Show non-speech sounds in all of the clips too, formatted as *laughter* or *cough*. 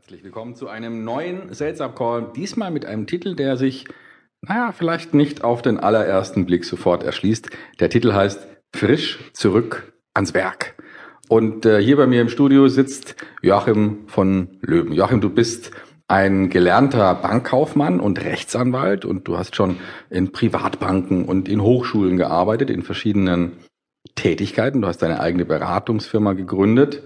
Herzlich willkommen zu einem neuen Sales Up Call. Diesmal mit einem Titel, der sich, naja, vielleicht nicht auf den allerersten Blick sofort erschließt. Der Titel heißt Frisch zurück ans Werk. Und äh, hier bei mir im Studio sitzt Joachim von Löwen. Joachim, du bist ein gelernter Bankkaufmann und Rechtsanwalt und du hast schon in Privatbanken und in Hochschulen gearbeitet, in verschiedenen Tätigkeiten. Du hast deine eigene Beratungsfirma gegründet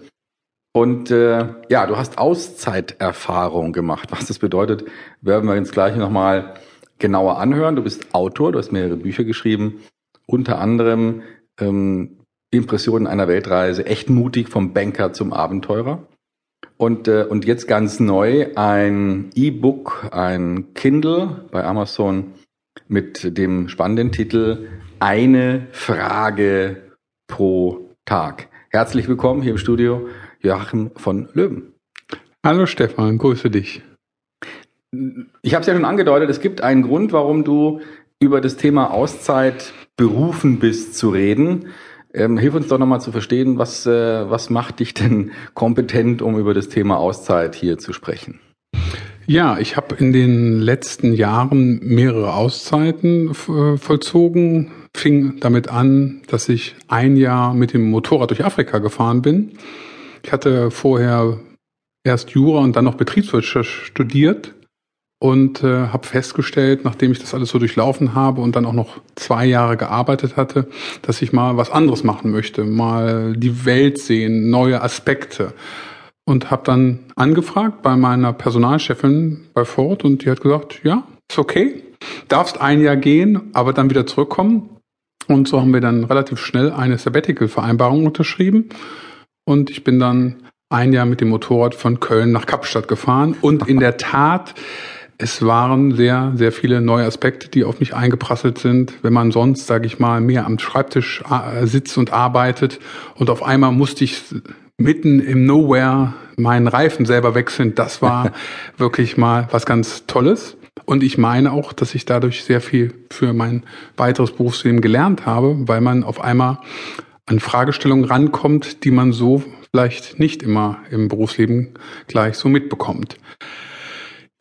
und äh, ja, du hast Auszeiterfahrung gemacht. Was das bedeutet, werden wir uns gleich nochmal genauer anhören. Du bist Autor, du hast mehrere Bücher geschrieben, unter anderem ähm, Impressionen einer Weltreise, echt mutig vom Banker zum Abenteurer. Und, äh, und jetzt ganz neu ein E-Book, ein Kindle bei Amazon mit dem spannenden Titel Eine Frage pro Tag. Herzlich willkommen hier im Studio Joachim von Löwen. Hallo Stefan, grüße dich. Ich habe es ja schon angedeutet, es gibt einen Grund, warum du über das Thema Auszeit berufen bist zu reden. Ähm, hilf uns doch nochmal zu verstehen, was, äh, was macht dich denn kompetent, um über das Thema Auszeit hier zu sprechen? Ja, ich habe in den letzten Jahren mehrere Auszeiten äh, vollzogen. Fing damit an, dass ich ein Jahr mit dem Motorrad durch Afrika gefahren bin ich hatte vorher erst Jura und dann noch Betriebswirtschaft studiert und äh, habe festgestellt, nachdem ich das alles so durchlaufen habe und dann auch noch zwei Jahre gearbeitet hatte, dass ich mal was anderes machen möchte, mal die Welt sehen, neue Aspekte. Und habe dann angefragt bei meiner Personalchefin bei Ford und die hat gesagt, ja, ist okay, darfst ein Jahr gehen, aber dann wieder zurückkommen. Und so haben wir dann relativ schnell eine Sabbatical-Vereinbarung unterschrieben. Und ich bin dann ein Jahr mit dem Motorrad von Köln nach Kapstadt gefahren. Und in der Tat, es waren sehr, sehr viele neue Aspekte, die auf mich eingeprasselt sind. Wenn man sonst, sage ich mal, mehr am Schreibtisch äh, sitzt und arbeitet und auf einmal musste ich mitten im Nowhere meinen Reifen selber wechseln, das war *laughs* wirklich mal was ganz Tolles. Und ich meine auch, dass ich dadurch sehr viel für mein weiteres Berufsleben gelernt habe, weil man auf einmal an Fragestellungen rankommt, die man so vielleicht nicht immer im Berufsleben gleich so mitbekommt.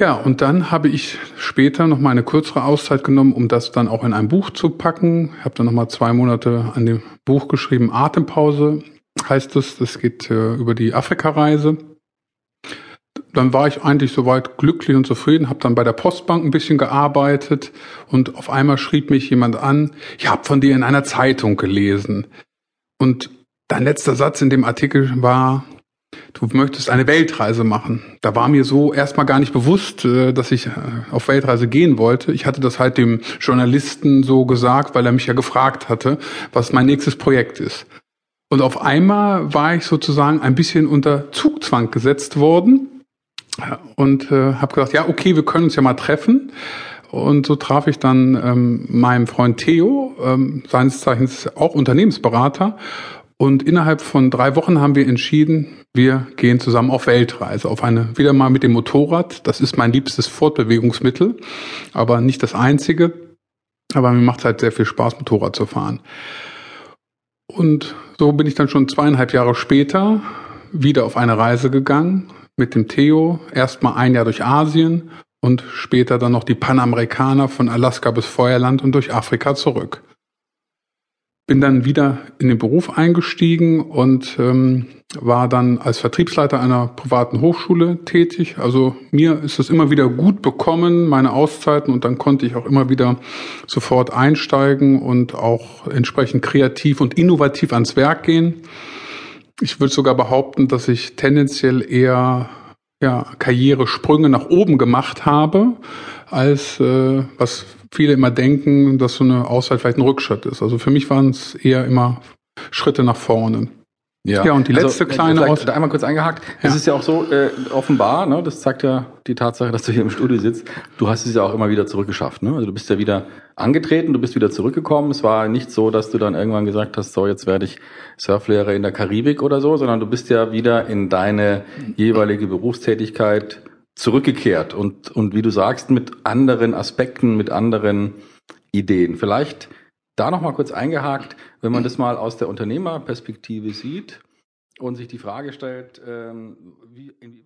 Ja, und dann habe ich später noch mal eine kürzere Auszeit genommen, um das dann auch in ein Buch zu packen. Ich habe dann noch mal zwei Monate an dem Buch geschrieben. Atempause heißt es. Das geht äh, über die Afrika-Reise. Dann war ich eigentlich soweit glücklich und zufrieden, habe dann bei der Postbank ein bisschen gearbeitet und auf einmal schrieb mich jemand an, ich habe von dir in einer Zeitung gelesen. Und dein letzter Satz in dem Artikel war, du möchtest eine Weltreise machen. Da war mir so erstmal gar nicht bewusst, äh, dass ich äh, auf Weltreise gehen wollte. Ich hatte das halt dem Journalisten so gesagt, weil er mich ja gefragt hatte, was mein nächstes Projekt ist. Und auf einmal war ich sozusagen ein bisschen unter Zugzwang gesetzt worden und äh, habe gesagt, ja, okay, wir können uns ja mal treffen. Und so traf ich dann ähm, meinen Freund Theo, ähm, seines Zeichens auch Unternehmensberater. Und innerhalb von drei Wochen haben wir entschieden, wir gehen zusammen auf Weltreise, auf eine, wieder mal mit dem Motorrad. Das ist mein liebstes Fortbewegungsmittel, aber nicht das einzige. Aber mir macht es halt sehr viel Spaß, Motorrad zu fahren. Und so bin ich dann schon zweieinhalb Jahre später wieder auf eine Reise gegangen mit dem Theo. Erstmal ein Jahr durch Asien und später dann noch die Panamerikaner von Alaska bis Feuerland und durch Afrika zurück. Bin dann wieder in den Beruf eingestiegen und ähm, war dann als Vertriebsleiter einer privaten Hochschule tätig. Also mir ist es immer wieder gut bekommen, meine Auszeiten, und dann konnte ich auch immer wieder sofort einsteigen und auch entsprechend kreativ und innovativ ans Werk gehen. Ich würde sogar behaupten, dass ich tendenziell eher ja, Karrieresprünge nach oben gemacht habe, als äh, was viele immer denken, dass so eine Auszeit vielleicht ein Rückschritt ist. Also für mich waren es eher immer Schritte nach vorne. Ja. ja, und die also, letzte also, kleine Aus einmal kurz eingehakt. Ja. Es ist ja auch so äh, offenbar, ne, das zeigt ja die Tatsache, dass du hier im Studio sitzt. Du hast es ja auch immer wieder zurückgeschafft. Ne? Also du bist ja wieder angetreten, du bist wieder zurückgekommen. Es war nicht so, dass du dann irgendwann gesagt hast, so jetzt werde ich Surflehrer in der Karibik oder so, sondern du bist ja wieder in deine jeweilige Berufstätigkeit zurückgekehrt und und wie du sagst mit anderen Aspekten, mit anderen Ideen. Vielleicht da noch mal kurz eingehakt, wenn man das mal aus der Unternehmerperspektive sieht und sich die Frage stellt, ähm, wie, inwieweit